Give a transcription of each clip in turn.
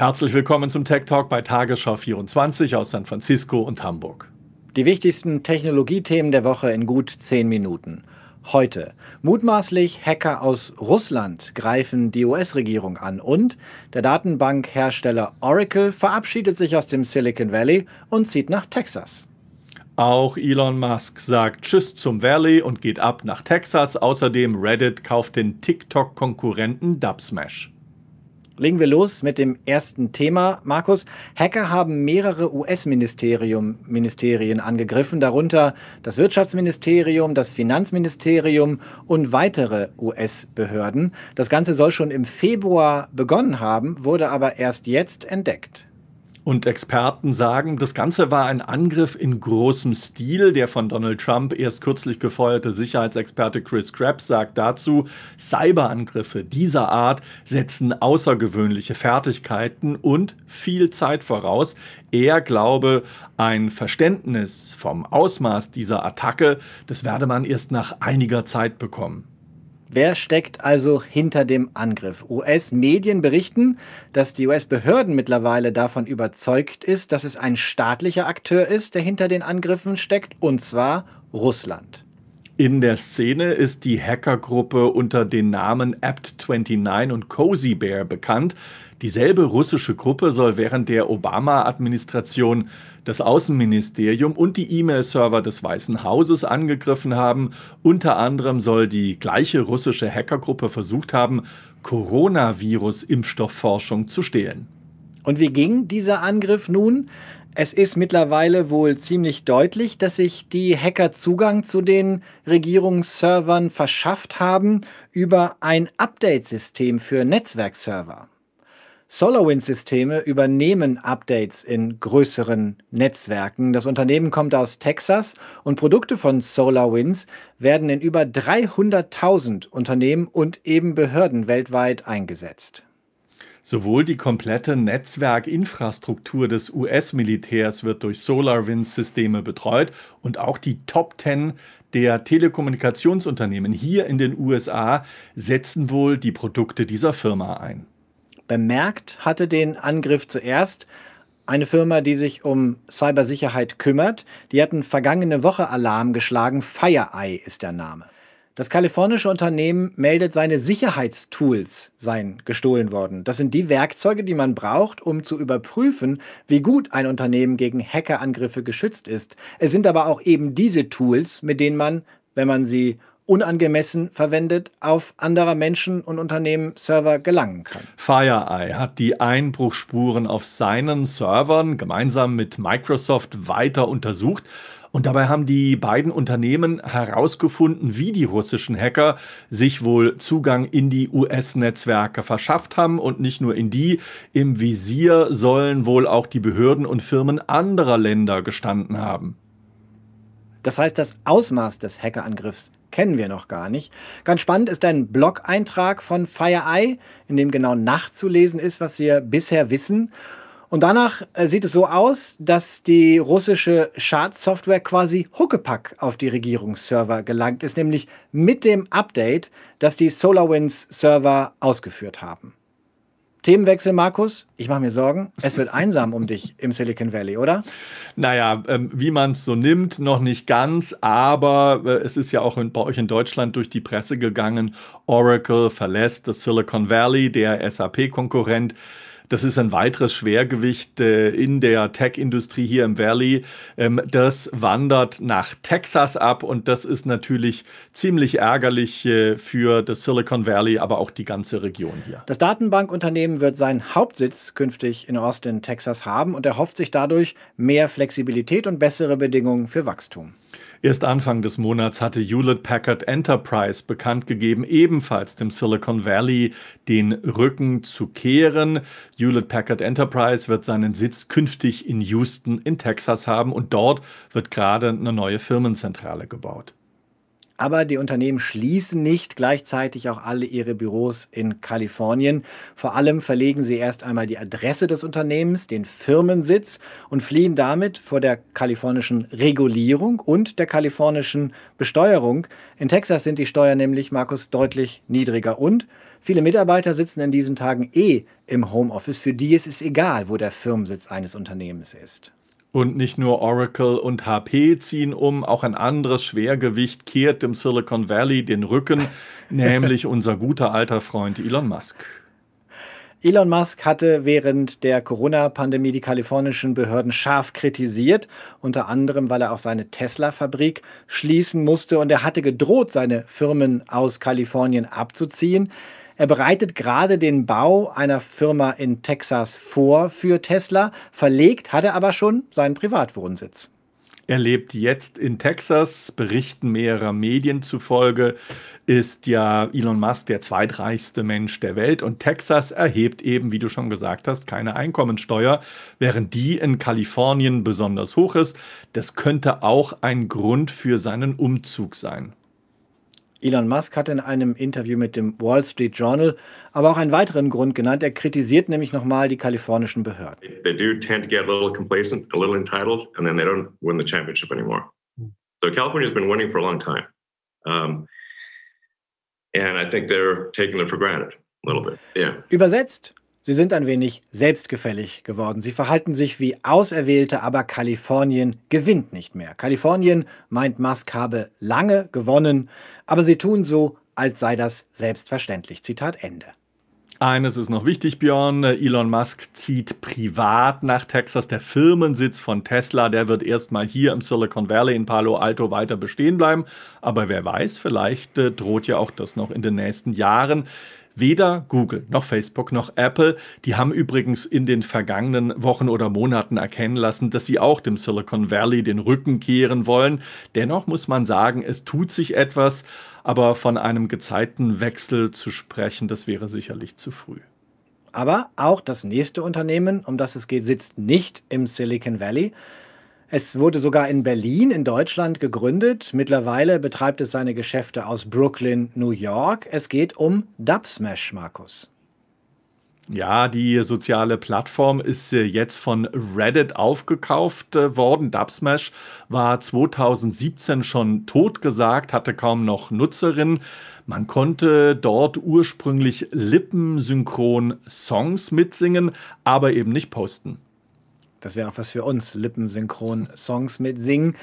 Herzlich willkommen zum Tech Talk bei Tagesschau 24 aus San Francisco und Hamburg. Die wichtigsten Technologiethemen der Woche in gut zehn Minuten. Heute. Mutmaßlich Hacker aus Russland greifen die US-Regierung an und der Datenbankhersteller Oracle verabschiedet sich aus dem Silicon Valley und zieht nach Texas. Auch Elon Musk sagt Tschüss zum Valley und geht ab nach Texas. Außerdem Reddit kauft den TikTok-Konkurrenten Dubsmash. Legen wir los mit dem ersten Thema, Markus. Hacker haben mehrere US-Ministerien angegriffen, darunter das Wirtschaftsministerium, das Finanzministerium und weitere US-Behörden. Das Ganze soll schon im Februar begonnen haben, wurde aber erst jetzt entdeckt. Und Experten sagen, das Ganze war ein Angriff in großem Stil. Der von Donald Trump erst kürzlich gefeuerte Sicherheitsexperte Chris Krebs sagt dazu, Cyberangriffe dieser Art setzen außergewöhnliche Fertigkeiten und viel Zeit voraus. Er glaube, ein Verständnis vom Ausmaß dieser Attacke, das werde man erst nach einiger Zeit bekommen. Wer steckt also hinter dem Angriff? US-Medien berichten, dass die US-Behörden mittlerweile davon überzeugt ist, dass es ein staatlicher Akteur ist, der hinter den Angriffen steckt, und zwar Russland. In der Szene ist die Hackergruppe unter den Namen Apt29 und Cozy Bear bekannt. Dieselbe russische Gruppe soll während der Obama-Administration das Außenministerium und die E-Mail-Server des Weißen Hauses angegriffen haben. Unter anderem soll die gleiche russische Hackergruppe versucht haben, Coronavirus-Impfstoffforschung zu stehlen. Und wie ging dieser Angriff nun? Es ist mittlerweile wohl ziemlich deutlich, dass sich die Hacker Zugang zu den Regierungsservern verschafft haben über ein Update-System für Netzwerkserver. SolarWinds-Systeme übernehmen Updates in größeren Netzwerken. Das Unternehmen kommt aus Texas und Produkte von SolarWinds werden in über 300.000 Unternehmen und eben Behörden weltweit eingesetzt. Sowohl die komplette Netzwerkinfrastruktur des US-Militärs wird durch SolarWinds-Systeme betreut und auch die Top 10 der Telekommunikationsunternehmen hier in den USA setzen wohl die Produkte dieser Firma ein. Bemerkt hatte den Angriff zuerst eine Firma, die sich um Cybersicherheit kümmert. Die hatten vergangene Woche Alarm geschlagen. FireEye ist der Name. Das kalifornische Unternehmen meldet, seine Sicherheitstools seien gestohlen worden. Das sind die Werkzeuge, die man braucht, um zu überprüfen, wie gut ein Unternehmen gegen Hackerangriffe geschützt ist. Es sind aber auch eben diese Tools, mit denen man, wenn man sie unangemessen verwendet, auf anderer Menschen und Unternehmen Server gelangen kann. FireEye hat die Einbruchspuren auf seinen Servern gemeinsam mit Microsoft weiter untersucht. Und dabei haben die beiden Unternehmen herausgefunden, wie die russischen Hacker sich wohl Zugang in die US-Netzwerke verschafft haben. Und nicht nur in die, im Visier sollen wohl auch die Behörden und Firmen anderer Länder gestanden haben. Das heißt, das Ausmaß des Hackerangriffs kennen wir noch gar nicht. Ganz spannend ist ein Blog-Eintrag von FireEye, in dem genau nachzulesen ist, was wir bisher wissen. Und danach äh, sieht es so aus, dass die russische Schadsoftware quasi Huckepack auf die Regierungsserver gelangt ist, nämlich mit dem Update, das die SolarWinds-Server ausgeführt haben. Themenwechsel, Markus. Ich mache mir Sorgen. Es wird einsam um dich im Silicon Valley, oder? Naja, ähm, wie man es so nimmt, noch nicht ganz. Aber äh, es ist ja auch in, bei euch in Deutschland durch die Presse gegangen. Oracle verlässt das Silicon Valley, der SAP-Konkurrent. Das ist ein weiteres Schwergewicht äh, in der Tech-Industrie hier im Valley. Ähm, das wandert nach Texas ab und das ist natürlich ziemlich ärgerlich äh, für das Silicon Valley, aber auch die ganze Region hier. Das Datenbankunternehmen wird seinen Hauptsitz künftig in Austin, Texas haben und erhofft sich dadurch mehr Flexibilität und bessere Bedingungen für Wachstum. Erst Anfang des Monats hatte Hewlett Packard Enterprise bekannt gegeben, ebenfalls dem Silicon Valley den Rücken zu kehren. Hewlett Packard Enterprise wird seinen Sitz künftig in Houston in Texas haben und dort wird gerade eine neue Firmenzentrale gebaut. Aber die Unternehmen schließen nicht gleichzeitig auch alle ihre Büros in Kalifornien. Vor allem verlegen sie erst einmal die Adresse des Unternehmens, den Firmensitz und fliehen damit vor der kalifornischen Regulierung und der kalifornischen Besteuerung. In Texas sind die Steuern nämlich, Markus, deutlich niedriger und viele Mitarbeiter sitzen in diesen Tagen eh im Homeoffice. Für die ist es egal, wo der Firmensitz eines Unternehmens ist. Und nicht nur Oracle und HP ziehen um, auch ein anderes Schwergewicht kehrt dem Silicon Valley den Rücken, nämlich unser guter alter Freund Elon Musk. Elon Musk hatte während der Corona-Pandemie die kalifornischen Behörden scharf kritisiert, unter anderem, weil er auch seine Tesla-Fabrik schließen musste und er hatte gedroht, seine Firmen aus Kalifornien abzuziehen. Er bereitet gerade den Bau einer Firma in Texas vor für Tesla, verlegt hat er aber schon seinen Privatwohnsitz. Er lebt jetzt in Texas, Berichten mehrerer Medien zufolge ist ja Elon Musk der zweitreichste Mensch der Welt und Texas erhebt eben, wie du schon gesagt hast, keine Einkommensteuer, während die in Kalifornien besonders hoch ist. Das könnte auch ein Grund für seinen Umzug sein. Elon Musk hat in einem Interview mit dem Wall Street Journal aber auch einen weiteren Grund genannt. Er kritisiert nämlich nochmal die kalifornischen Behörden. They do tend to get a little complacent, a little entitled, and then they don't win the championship anymore. So California has been winning for a long time. Um, and I think they're taking it for granted a little bit. Yeah. Übersetzt, Sie sind ein wenig selbstgefällig geworden. Sie verhalten sich wie Auserwählte, aber Kalifornien gewinnt nicht mehr. Kalifornien meint Musk habe lange gewonnen, aber sie tun so, als sei das selbstverständlich. Zitat Ende. Eines ist noch wichtig, Björn. Elon Musk zieht privat nach Texas. Der Firmensitz von Tesla, der wird erstmal hier im Silicon Valley in Palo Alto weiter bestehen bleiben. Aber wer weiß, vielleicht äh, droht ja auch das noch in den nächsten Jahren. Weder Google noch Facebook noch Apple, die haben übrigens in den vergangenen Wochen oder Monaten erkennen lassen, dass sie auch dem Silicon Valley den Rücken kehren wollen. Dennoch muss man sagen, es tut sich etwas, aber von einem Gezeitenwechsel zu sprechen, das wäre sicherlich zu früh. Aber auch das nächste Unternehmen, um das es geht, sitzt nicht im Silicon Valley. Es wurde sogar in Berlin in Deutschland gegründet. Mittlerweile betreibt es seine Geschäfte aus Brooklyn, New York. Es geht um Dubsmash, Markus. Ja, die soziale Plattform ist äh, jetzt von Reddit aufgekauft äh, worden. Dubsmash war 2017 schon totgesagt, hatte kaum noch Nutzerinnen. Man konnte dort ursprünglich lippensynchron Songs mitsingen, aber eben nicht posten. Das wäre auch was für uns, lippensynchron Songs mitsingen.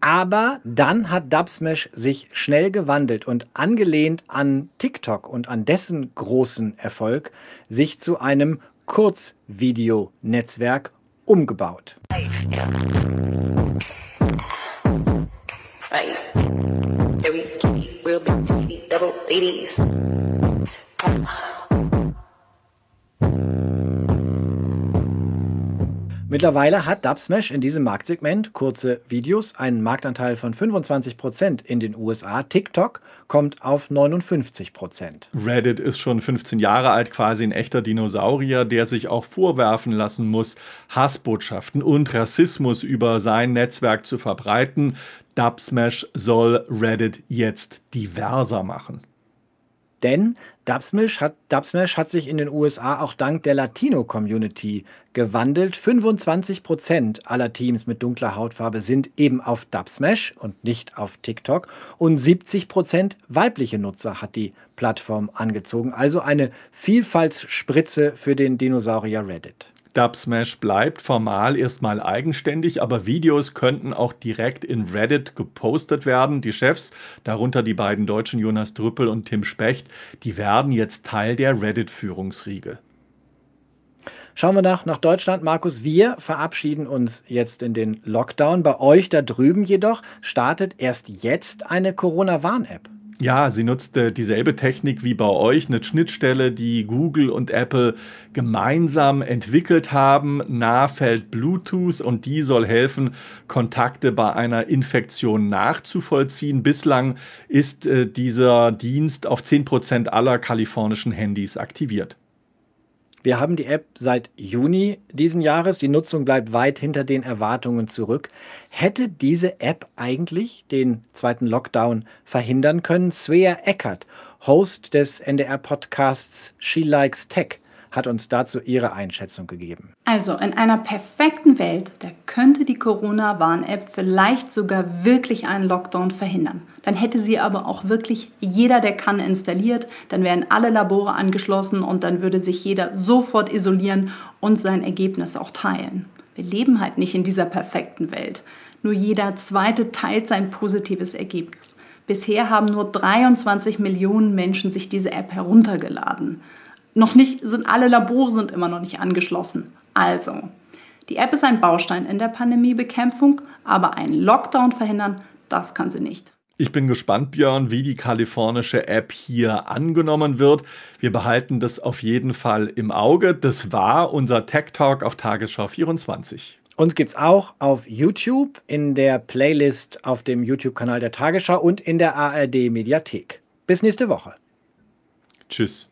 Aber dann hat Dubsmash sich schnell gewandelt und angelehnt an TikTok und an dessen großen Erfolg sich zu einem Kurzvideonetzwerk umgebaut. Right. Mittlerweile hat Dubsmash in diesem Marktsegment kurze Videos einen Marktanteil von 25% in den USA. TikTok kommt auf 59%. Reddit ist schon 15 Jahre alt, quasi ein echter Dinosaurier, der sich auch vorwerfen lassen muss, Hassbotschaften und Rassismus über sein Netzwerk zu verbreiten. Dubsmash soll Reddit jetzt diverser machen. Denn Dubsmash hat, Dubsmash hat sich in den USA auch dank der Latino-Community gewandelt. 25 Prozent aller Teams mit dunkler Hautfarbe sind eben auf Dubsmash und nicht auf TikTok. Und 70 Prozent weibliche Nutzer hat die Plattform angezogen. Also eine Vielfaltsspritze für den Dinosaurier Reddit. Dubsmash bleibt formal erstmal eigenständig, aber Videos könnten auch direkt in Reddit gepostet werden. Die Chefs, darunter die beiden Deutschen Jonas Drüppel und Tim Specht, die werden jetzt Teil der Reddit-Führungsriege. Schauen wir nach, nach Deutschland, Markus. Wir verabschieden uns jetzt in den Lockdown. Bei euch da drüben jedoch startet erst jetzt eine Corona-Warn-App. Ja, sie nutzt äh, dieselbe Technik wie bei euch, eine Schnittstelle, die Google und Apple gemeinsam entwickelt haben. Nahfeld Bluetooth und die soll helfen, Kontakte bei einer Infektion nachzuvollziehen. Bislang ist äh, dieser Dienst auf 10% aller kalifornischen Handys aktiviert. Wir haben die App seit Juni diesen Jahres. Die Nutzung bleibt weit hinter den Erwartungen zurück. Hätte diese App eigentlich den zweiten Lockdown verhindern können? Svea Eckert, Host des NDR-Podcasts She Likes Tech, hat uns dazu ihre Einschätzung gegeben. Also in einer perfekten Welt, da könnte die Corona-Warn-App vielleicht sogar wirklich einen Lockdown verhindern. Dann hätte sie aber auch wirklich jeder, der kann, installiert. Dann wären alle Labore angeschlossen und dann würde sich jeder sofort isolieren und sein Ergebnis auch teilen. Wir leben halt nicht in dieser perfekten Welt. Nur jeder zweite teilt sein positives Ergebnis. Bisher haben nur 23 Millionen Menschen sich diese App heruntergeladen noch nicht, sind alle Labore sind immer noch nicht angeschlossen. Also, die App ist ein Baustein in der Pandemiebekämpfung, aber einen Lockdown verhindern, das kann sie nicht. Ich bin gespannt, Björn, wie die kalifornische App hier angenommen wird. Wir behalten das auf jeden Fall im Auge. Das war unser Tech Talk auf Tagesschau 24. Uns gibt es auch auf YouTube, in der Playlist auf dem YouTube-Kanal der Tagesschau und in der ARD-Mediathek. Bis nächste Woche. Tschüss.